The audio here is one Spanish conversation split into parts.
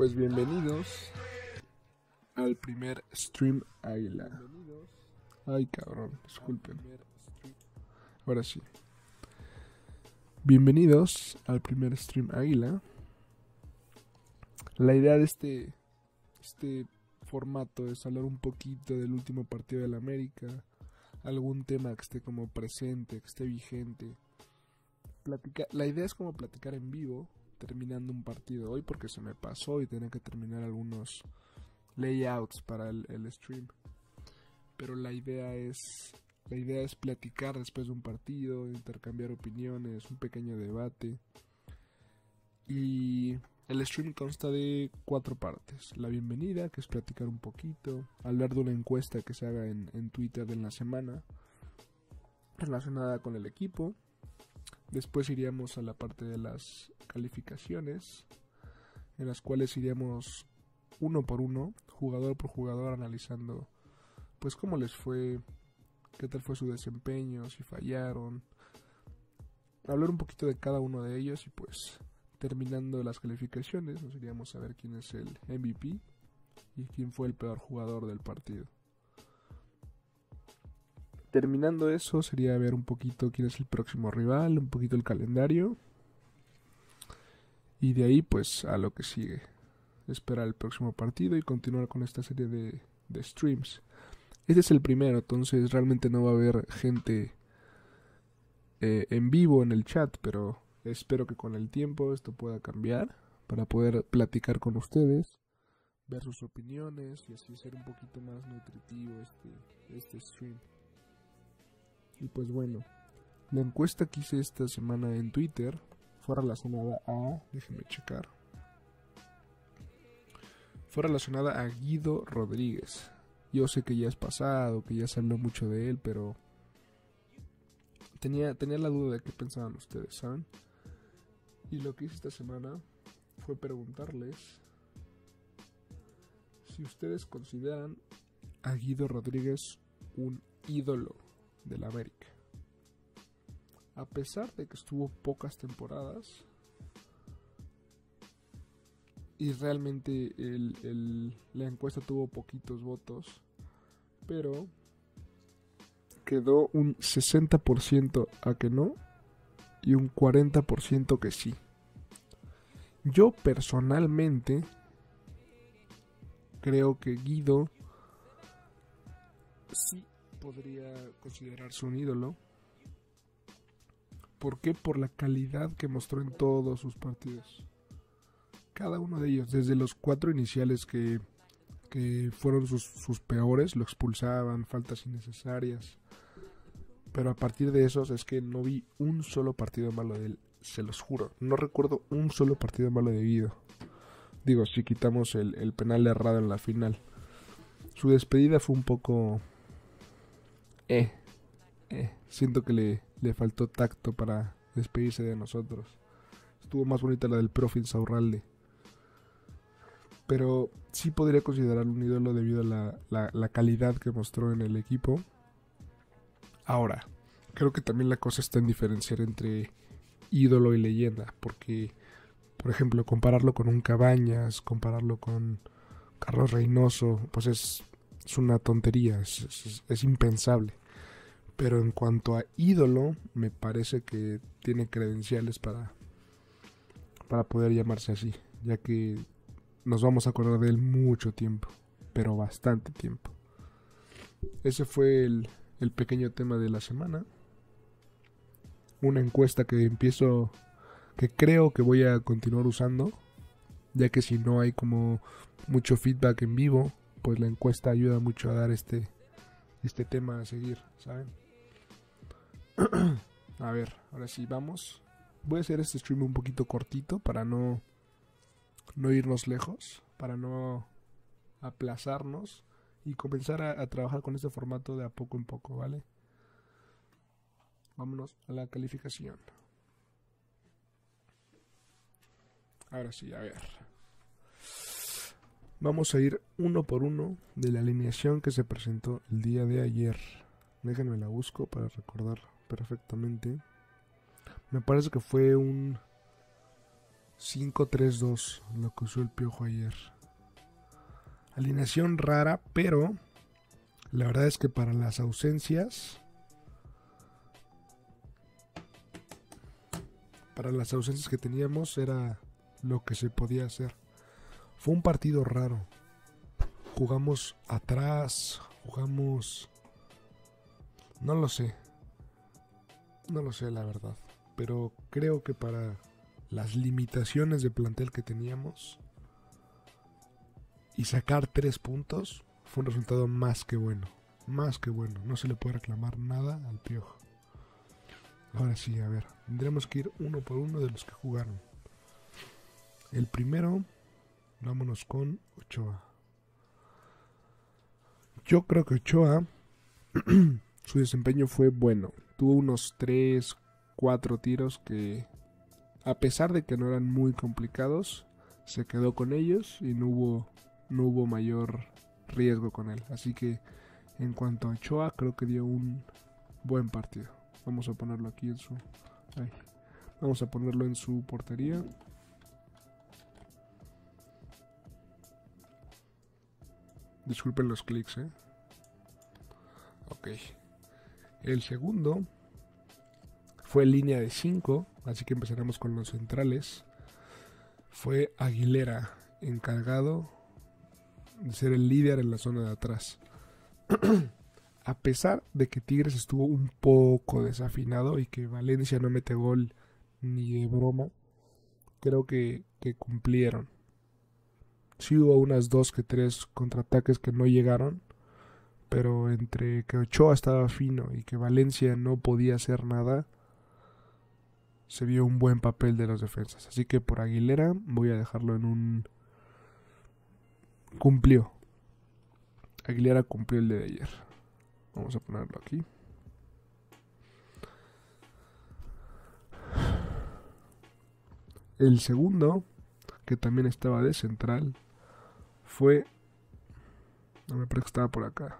Pues bienvenidos al primer stream Águila. Ay, cabrón, disculpen. Ahora sí. Bienvenidos al primer stream Águila. La idea de este este formato es hablar un poquito del último partido de la América, algún tema que esté como presente, que esté vigente. la idea es como platicar en vivo, terminando un partido hoy porque se me pasó y tenía que terminar algunos layouts para el, stream. Pero la idea es la idea es platicar después de un partido, intercambiar opiniones, un pequeño debate. Y el stream consta de cuatro partes. La bienvenida, que es platicar un poquito, hablar de una encuesta que se haga en, en Twitter en la semana relacionada con el equipo. Después iríamos a la parte de las calificaciones, en las cuales iríamos uno por uno, jugador por jugador, analizando pues cómo les fue, qué tal fue su desempeño, si fallaron, hablar un poquito de cada uno de ellos y pues terminando las calificaciones nos iríamos a ver quién es el MVP y quién fue el peor jugador del partido. Terminando eso sería ver un poquito quién es el próximo rival, un poquito el calendario y de ahí pues a lo que sigue. Esperar el próximo partido y continuar con esta serie de, streams. Este es el primero, entonces realmente no va a haber gente eh, en vivo en el chat, pero espero que con el tiempo esto pueda cambiar para poder platicar con ustedes, ver sus opiniones y así ser un poquito más nutritivo este, este stream. Y pues bueno, la encuesta que hice esta semana en Twitter fue relacionada a, déjenme checar, fue relacionada a Guido Rodríguez. Yo sé que ya es pasado, que ya se habló mucho de él, pero tenía, tenía la duda de qué pensaban ustedes, ¿saben? Y lo que hice esta semana fue preguntarles si ustedes consideran a Guido Rodríguez un ídolo de la América. A pesar de que estuvo pocas temporadas y realmente la encuesta tuvo poquitos votos, pero quedó un 60% a que no y un 40% que sí. Yo personalmente creo que Guido podría considerarse un ídolo. ¿Por qué? Por la calidad que mostró en todos sus partidos cada uno de ellos, desde los cuatro iniciales que, fueron sus, peores, lo expulsaban, faltas innecesarias. Pero a partir de esos es que no vi un solo partido malo de él, se los juro. No recuerdo un solo partido malo de. Digo, si quitamos el, el penal errado en la final. Su despedida fue un poco... Eh, eh. Siento que le, le faltó tacto para despedirse de nosotros. Estuvo más bonita la del profe Saurralde pero sí podría considerar un ídolo debido a la, calidad que mostró en el equipo. Ahora, creo que también la cosa está en diferenciar entre ídolo y leyenda, porque, por ejemplo, compararlo con un Cabañas, compararlo con Carlos Reynoso, pues es, una tontería, es, es, impensable. Pero en cuanto a ídolo, me parece que tiene credenciales para, para poder llamarse así, ya que nos vamos a acordar de él mucho tiempo, pero bastante tiempo. Ese fue el, pequeño tema de la semana. Una encuesta que empiezo, que creo que voy a continuar usando, ya que si no hay como mucho feedback en vivo, pues la encuesta ayuda mucho a dar este, este tema a seguir, ¿saben? a ver, ahora sí, vamos. Voy a hacer este stream un poquito cortito para no no irnos lejos, para no aplazarnos y comenzar a, trabajar con este formato de a poco en poco, ¿vale? Vámonos a la calificación. Ahora sí, a ver. Vamos a ir uno por uno de la alineación que se presentó el día de ayer. Déjenme la busco para recordar perfectamente. Me parece que fue un 5-3-2, lo que usó el piojo ayer. Alineación rara, pero la verdad es que para las ausencias. Para las ausencias que teníamos era lo que se podía hacer. Fue un partido raro. Jugamos atrás, jugamos... No lo sé. No lo sé, la verdad. Pero creo que para las limitaciones de plantel que teníamos y sacar tres puntos fue un resultado más que bueno. Más que bueno. No se le puede reclamar nada al piojo. Ahora sí, a ver. Tendremos que ir uno por uno de los que jugaron. El primero, vámonos con Ochoa. Yo creo que Ochoa, su desempeño fue bueno. Tuvo unos 3, 4 tiros que, a pesar de que no eran muy complicados, se quedó con ellos y no hubo, no hubo mayor riesgo con él. Así que en cuanto a Ochoa, creo que dio un buen partido. Vamos a ponerlo aquí en su... Vamos a ponerlo en su portería. Disculpen los clics, ¿eh? Ok. El segundo fue línea de 5, así que empezaremos con los centrales. Fue Aguilera, encargado de ser el líder en la zona de atrás. A pesar de que Tigres estuvo un poco desafinado y que Valencia no mete gol ni de broma, creo que, que cumplieron. Sí hubo unas dos que tres contraataques que no llegaron, pero entre que Ochoa estaba fino y que Valencia no podía hacer nada, se vio un buen papel de los defensas. Así que por Aguilera voy a dejarlo en un... Cumplió. Aguilera cumplió el de ayer. Vamos a ponerlo aquí. El segundo, que también estaba de central, fue... No me parece que estaba por acá.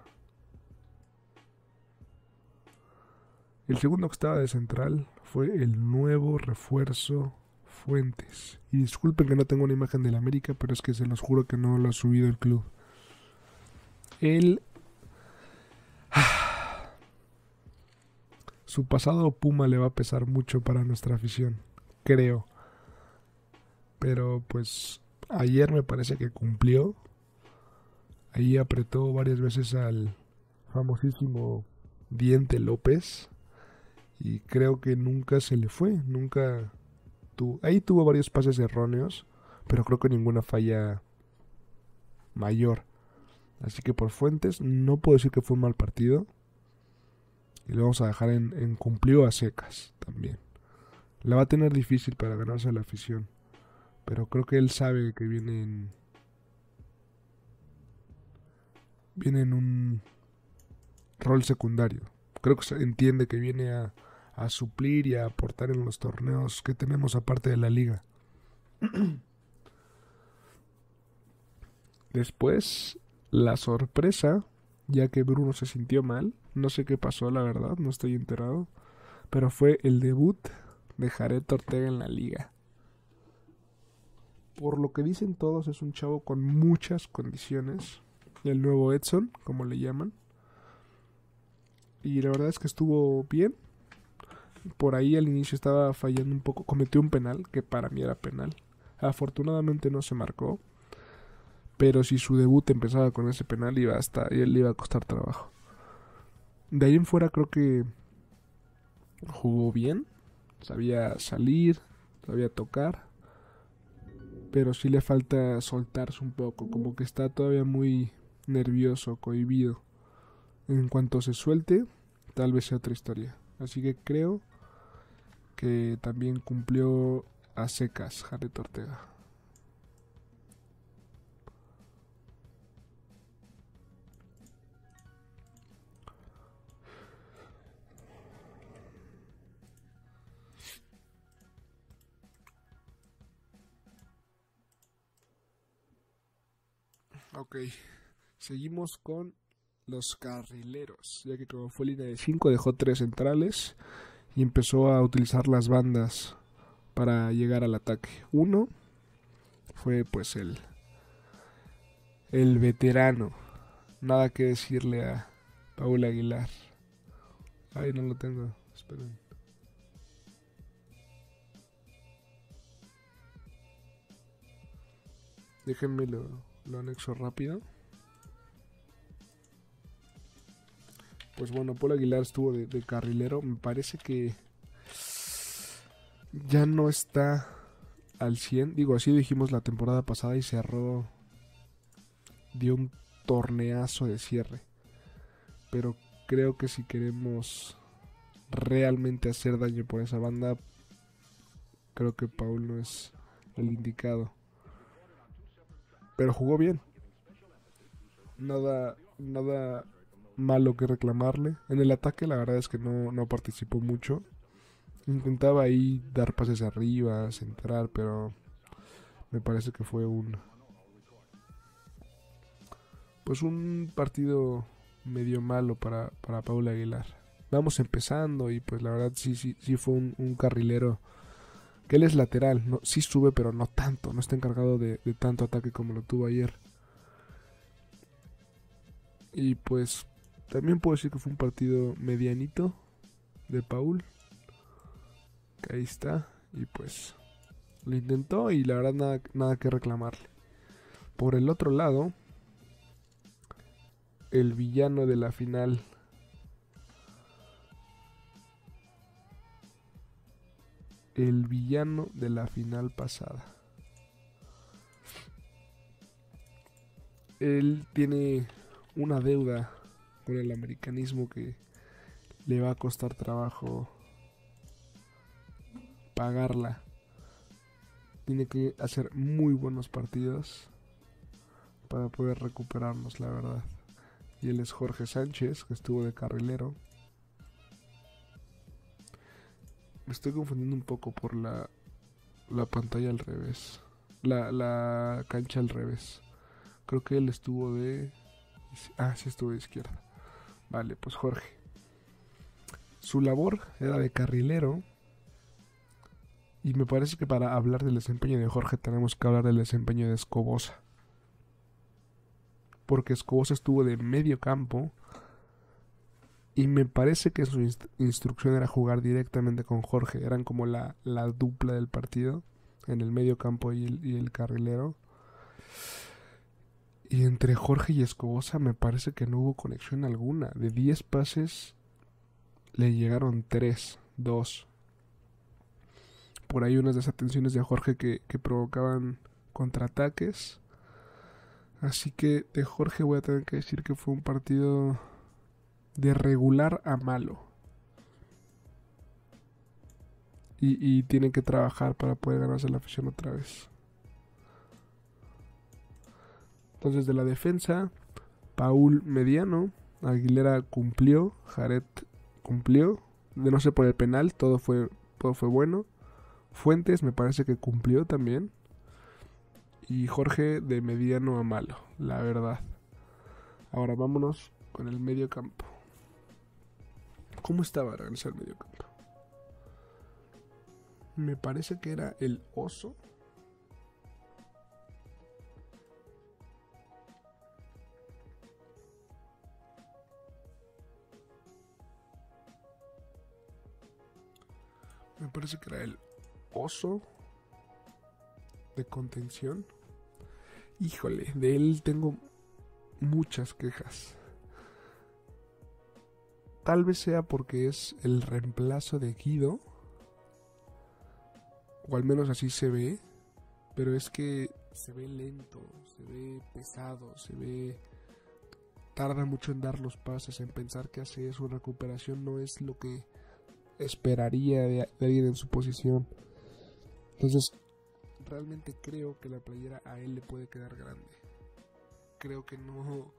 El segundo que estaba de central fue el nuevo refuerzo Fuentes. Y disculpen que no tengo una imagen del América, pero es que se los juro que no lo ha subido el club. El... Su pasado Puma le va a pesar mucho para nuestra afición, creo. Pero pues ayer me parece que cumplió. Ahí apretó varias veces al famosísimo Diente López. Y creo que nunca se le fue. Nunca tuvo. Ahí tuvo varios pases erróneos. Pero creo que ninguna falla mayor. Así que por fuentes no puedo decir que fue un mal partido. Y lo vamos a dejar en, en cumplió a secas también. La va a tener difícil para ganarse la afición. Pero creo que él sabe que viene en. Viene en un rol secundario. Creo que se entiende que viene a, a suplir y a aportar en los torneos que tenemos aparte de la liga. Después, la sorpresa, ya que Bruno se sintió mal, no sé qué pasó, la verdad, no estoy enterado, pero fue el debut de Jared Ortega en la liga por lo que dicen todos, es un chavo con muchas condiciones. El nuevo Edson, como le llaman. Y la verdad es que estuvo bien. Por ahí al inicio estaba fallando un poco. Cometió un penal, que para mí era penal. Afortunadamente no se marcó. Pero si su debut empezaba con ese penal, iba hasta, él le iba a costar trabajo. De ahí en fuera creo que jugó bien. Sabía salir, sabía tocar pero sí le falta soltarse un poco, como que está todavía muy nervioso, cohibido. En cuanto se suelte, tal vez sea otra historia. Así que creo que también cumplió a secas Jared Ortega. Ok, seguimos con los carrileros, ya que como fue línea de 5 dejó tres centrales y empezó a utilizar las bandas para llegar al ataque. Uno fue pues el el veterano. Nada que decirle a Paul Aguilar. Ay, no lo tengo. Esperen. Déjenme lo, lo anexo rápido. Pues bueno, Paul Aguilar estuvo de, carrilero. Me parece que ya no está al 100. Digo, así dijimos la temporada pasada y cerró. Dio un torneazo de cierre. Pero creo que si queremos realmente hacer daño por esa banda, creo que Paul no es el indicado. Pero jugó bien. Nada, nada malo que reclamarle. En el ataque la verdad es que no, no participó mucho. Intentaba ahí dar pases arriba, centrar, pero me parece que fue un pues un partido medio malo para, para Paula Aguilar. Vamos empezando y pues la verdad sí, sí, sí fue un, carrilero que él es lateral, sí sube pero no tanto, no está encargado de tanto ataque como lo tuvo ayer. Y pues también puedo decir que fue un partido medianito de Paul ahí está. Y pues lo intentó y la verdad nada, nada que reclamarle. Por el otro lado, el villano de la final. El villano de la final pasada. Él tiene una deuda el americanismo que le va a costar trabajo pagarla. Tiene que hacer muy buenos partidos para poder recuperarnos, la verdad. Y él es Jorge Sánchez, que estuvo de carrilero. Me estoy confundiendo un poco por la, la pantalla al revés. La, la cancha al revés. Creo que él estuvo de... Ah, sí estuvo de izquierda. Vale, pues Jorge. Su labor era de carrilero y me parece que para hablar del desempeño de Jorge tenemos que hablar del desempeño de Escobosa. Porque Escobosa estuvo de medio campo. Y me parece que su instrucción era jugar directamente con Jorge. Eran como la, dupla del partido. En el medio campo y el, y el carrilero. Y entre Jorge y Escobosa me parece que no hubo conexión alguna. De 10 pases le llegaron 3, 2 por ahí unas desatenciones de Jorge que, provocaban contraataques. Así que de Jorge voy a tener que decir que fue un partido de regular a malo. Y, y tienen que trabajar para poder ganarse la afición otra vez. Entonces de la defensa, Paul mediano, Aguilera cumplió, Jared cumplió, de no ser por el penal, todo fue, todo fue bueno. Fuentes me parece que cumplió también. Y Jorge de mediano a malo, la verdad. Ahora vámonos con el medio campo. ¿Cómo estaba en el medio campo? Me parece que era el oso. Me parece que era el oso de contención. Híjole, de él tengo muchas quejas. Tal vez sea porque es el reemplazo de Guido. O al menos así se ve. Pero es que se ve lento, se ve pesado, se ve... Tarda mucho en dar los pases, en pensar que hace su recuperación no es lo que esperaría de alguien en su posición. Entonces, realmente creo que la playera a él le puede quedar grande. Creo que no,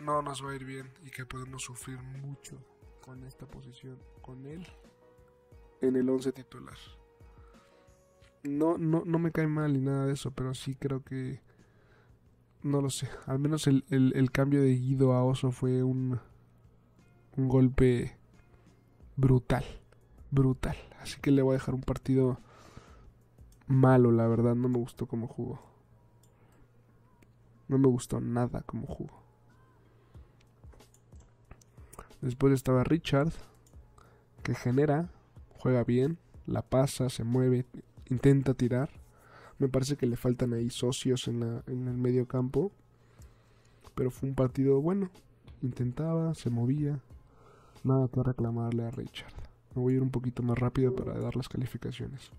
no nos va a ir bien y que podemos sufrir mucho con esta posición, con él en el 11 titular. No, no, no me cae mal ni nada de eso, pero sí creo que no lo sé. Al menos el, el cambio de Guido a Oso fue un, un golpe brutal brutal. Así que le voy a dejar un partido malo, la verdad. No me gustó cómo jugó. No me gustó nada cómo jugó. Después estaba Richard, que genera, juega bien, la pasa, se mueve, intenta tirar. Me parece que le faltan ahí socios en, en el medio campo. Pero fue un partido bueno. Intentaba, se movía. Nada que reclamarle a Richard. Me voy a ir un poquito más rápido para dar las calificaciones.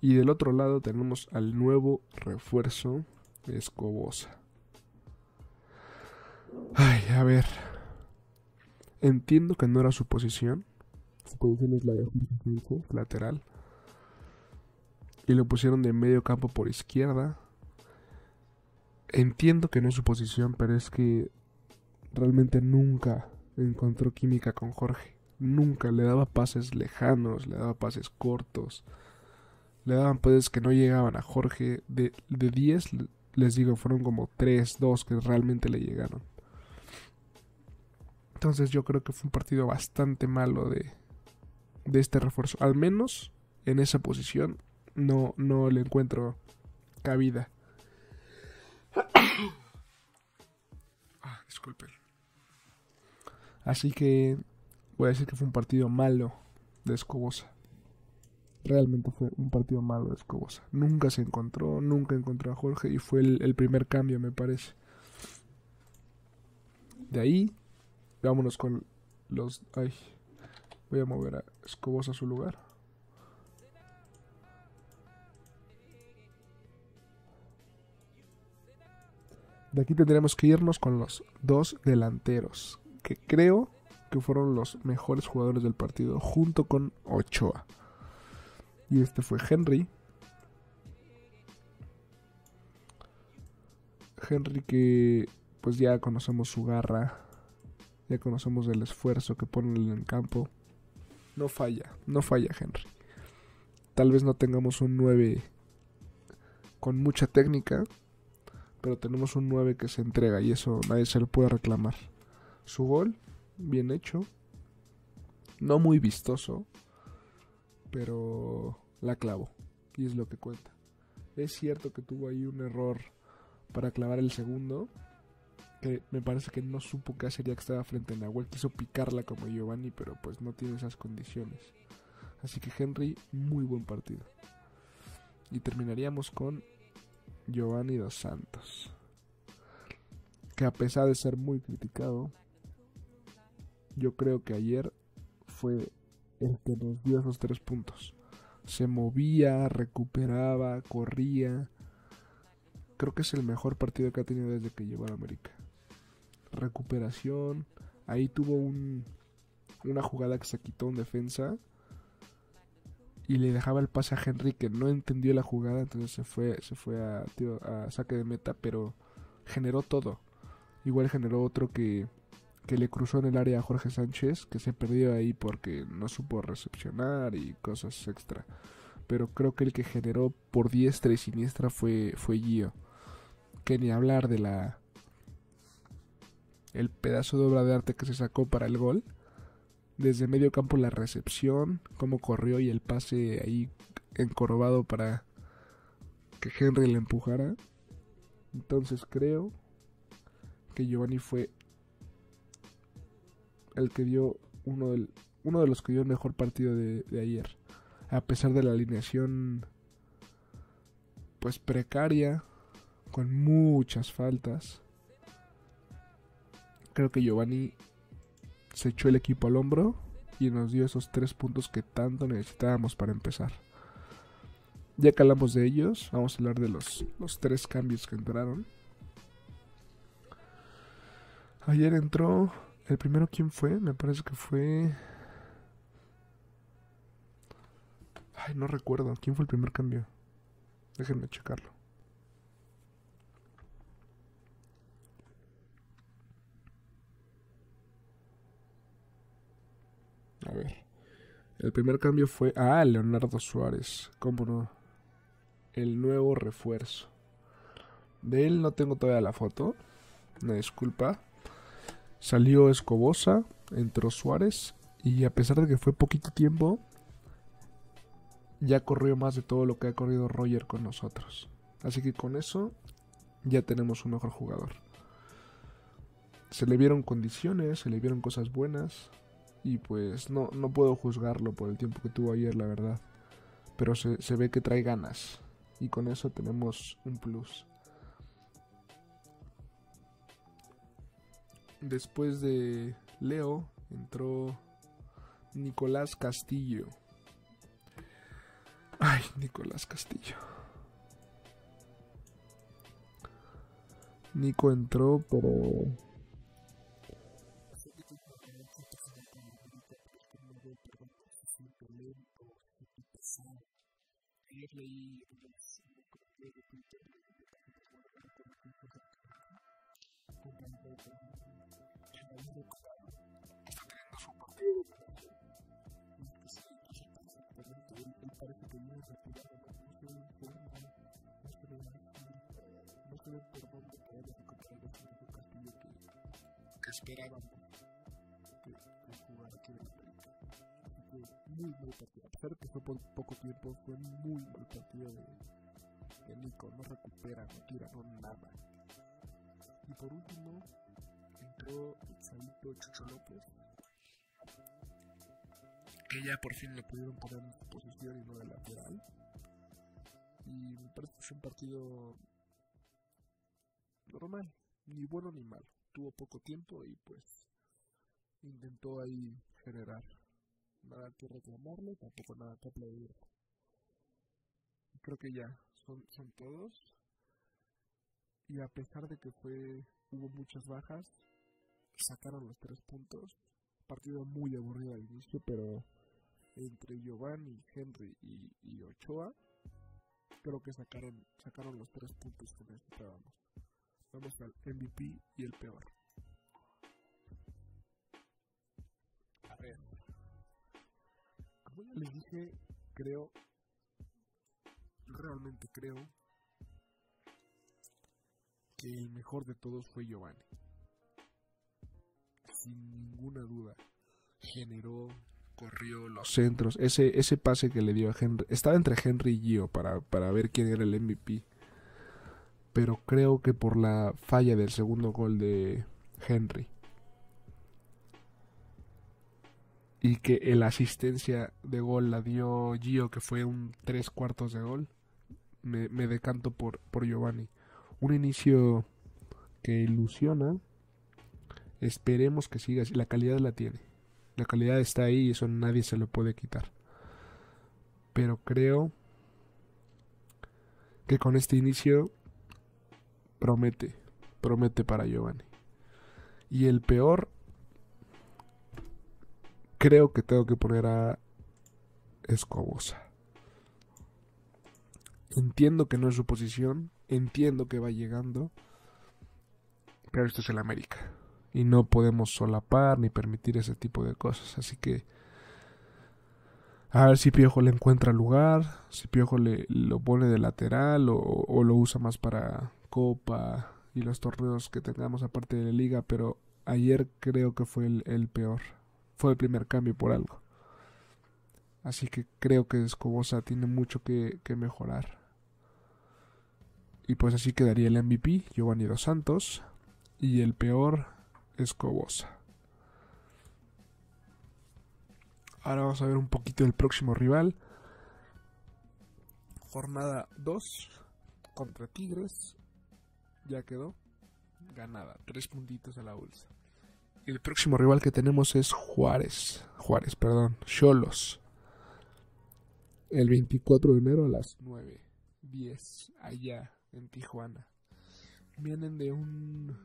Y del otro lado tenemos al nuevo refuerzo Escobosa. Ay, a ver. Entiendo que no era su posición. Su posición es la de lateral. Y lo pusieron de medio campo por izquierda. Entiendo que no es su posición, pero es que realmente nunca encontró química con Jorge. Nunca le daba pases lejanos, le daba pases cortos. Le daban pases que no llegaban a Jorge. De 10, les digo, fueron como 3, 2 que realmente le llegaron. Entonces yo creo que fue un partido bastante malo de, de este refuerzo. Al menos en esa posición no, no le encuentro cabida. ah, disculpen. Así que voy a decir que fue un partido malo de Escobosa. Realmente fue un partido malo de Escobosa. Nunca se encontró, nunca encontró a Jorge y fue el primer cambio, me parece. De ahí Vámonos con los... Ay, voy a mover a Escobos a su lugar. De aquí tendremos que irnos con los dos delanteros, que creo que fueron los mejores jugadores del partido, junto con Ochoa. Y este fue Henry. Henry que pues ya conocemos su garra, ya conocemos el esfuerzo que pone en el campo. No falla, no falla Henry. Tal vez no tengamos un 9 con mucha técnica, pero tenemos un 9 que se entrega y eso nadie se lo puede reclamar. Su gol, bien hecho, no muy vistoso, pero la clavo y es lo que cuenta. Es cierto que tuvo ahí un error para clavar el segundo, que me parece que no supo qué hacer ya que estaba frente a Nahuel. Quiso picarla como Giovanni, pero pues no tiene esas condiciones. Así que Henry, muy buen partido. Y terminaríamos con Giovanni dos Santos. Que a pesar de ser muy criticado, yo creo que ayer fue el que nos dio esos tres puntos. Se movía, recuperaba, corría. Creo que es el mejor partido que ha tenido desde que llegó a América recuperación. Ahí tuvo un, una jugada que se quitó en defensa. Y le dejaba el pase a Henry que no entendió la jugada. Entonces se fue, se fue a, a saque de meta. Pero generó todo. Igual generó otro que, que le cruzó en el área a Jorge Sánchez. Que se perdió ahí porque no supo recepcionar y cosas extra. Pero creo que el que generó por diestra y siniestra fue, fue Gio. Que ni hablar de la, el pedazo de obra de arte que se sacó para el gol. Desde medio campo la recepción, cómo corrió y el pase ahí encorvado para que Henry le empujara. Entonces creo que Giovanni fue el que dio uno, uno de los que dio el mejor partido de, de ayer. A pesar de la alineación pues precaria, con muchas faltas creo que Giovanni se echó el equipo al hombro y nos dio esos tres puntos que tanto necesitábamos para empezar. Ya que hablamos de ellos, vamos a hablar de los, los tres cambios que entraron. Ayer entró. El primero, ¿quién fue? Me parece que fue. Ay, no recuerdo. ¿Quién fue el primer cambio? Déjenme checarlo. A ver. El primer cambio fue. Ah, Leonardo Suárez. ¿Cómo no? El nuevo refuerzo. De él no tengo todavía la foto. Una disculpa. Salió Escobosa, entró Suárez y a pesar de que fue poquito tiempo, ya corrió más de todo lo que ha corrido Roger con nosotros. Así que con eso ya tenemos un mejor jugador. Se le vieron condiciones, se le vieron cosas buenas y pues no, no puedo juzgarlo por el tiempo que tuvo ayer, la verdad. Pero se, se ve que trae ganas y con eso tenemos un plus. Después de Leo entró Nicolás Castillo. Ay, Nicolás Castillo. Nico entró, pero por último, entró Salito Chucho López. Que ya por fin le pudieron poner en posición y no de lateral. Y me parece que fue un partido normal, ni bueno ni malo. Tuvo poco tiempo y pues intentó ahí generar. Nada que reclamarle, tampoco nada que aplaudir. Creo que ya, son, son todos. Y a pesar de que fue hubo muchas bajas, sacaron los tres puntos. Partido muy aburrido al inicio, pero entre Giovanni, Henry y, y Ochoa, creo que sacaron, sacaron los tres puntos que necesitábamos. Vamos al MVP y el peor. A ver. Como ya les dije, creo, realmente creo, que el mejor de todos fue Giovanni. Sin ninguna duda. Generó, corrió los centros. Ese, ese pase que le dio a Henry. Estaba entre Henry y Gio para, para ver quién era el MVP pero creo que por la falla del segundo gol de Henry y que la asistencia de gol la dio Gio que fue un tres cuartos de gol me, me decanto por, por Giovanni un inicio que ilusiona esperemos que siga así la calidad la tiene la calidad está ahí y eso nadie se lo puede quitar pero creo que con este inicio promete, promete para Giovanni. Y el peor, creo que tengo que poner a Escobosa. Entiendo que no es su posición, entiendo que va llegando, pero esto es el América. Y no podemos solapar ni permitir ese tipo de cosas. Así que a ver si Piojo le encuentra lugar, si Piojo le lo pone de lateral o, lo usa más para Copa y los torneos que tengamos aparte de la liga, pero ayer creo que fue el, peor. Fue el primer cambio por algo. Así que creo que Escobosa tiene mucho que mejorar. Y pues así quedaría el MVP, Giovanni Dos Santos. Y el peor, Escobosa. Ahora vamos a ver un poquito el próximo rival. Jornada 2 contra Tigres ya quedó ganada. Tres puntitos a la bolsa. El próximo rival que tenemos es Juárez. Juárez, perdón. Cholos. El 24 de enero a las 9.10 allá en Tijuana. Vienen de un,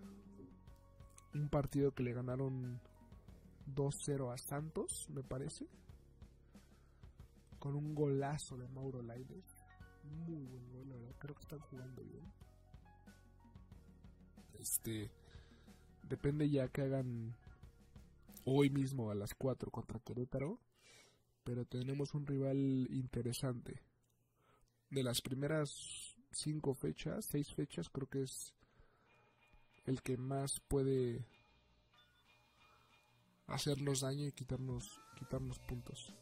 un partido que le ganaron 2-0 a Santos, me parece. Con un golazo de Mauro Laines. Muy buen gol, la verdad. Creo que están jugando bien. Este. Depende ya que hagan hoy mismo a las 4 contra Querétaro. Pero tenemos un rival interesante. De las primeras 5 fechas, 6 fechas, creo que es el que más puede hacernos daño y quitarnos, quitarnos puntos.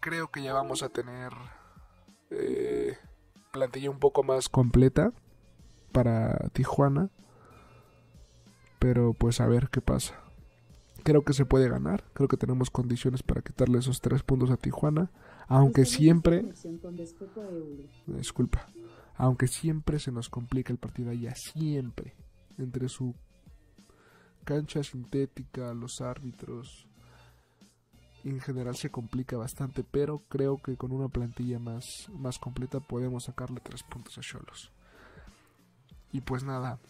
Creo que ya vamos a tener eh, plantilla un poco más completa para Tijuana. Pero pues a ver qué pasa. Creo que se puede ganar. Creo que tenemos condiciones para quitarle esos tres puntos a Tijuana. Aunque siempre... Disculpa. Aunque siempre se nos complica el partido allá. Siempre. Entre su cancha sintética, los árbitros. En general se complica bastante. Pero creo que con una plantilla más, más completa podemos sacarle tres puntos a Cholos. Y pues nada,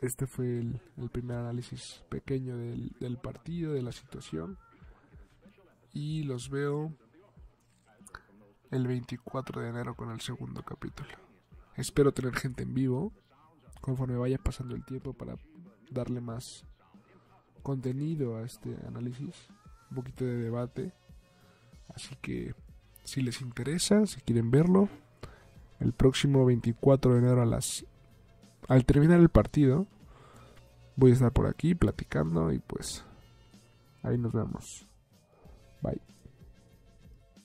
este fue el, primer análisis pequeño del, del, partido, de la situación. Y los veo el 24 de enero con el segundo capítulo. Espero tener gente en vivo conforme vaya pasando el tiempo para darle más contenido a este análisis, un poquito de debate. Así que si les interesa, si quieren verlo, el próximo 24 de enero a las al terminar el partido, voy a estar por aquí platicando y pues ahí nos vemos. Bye.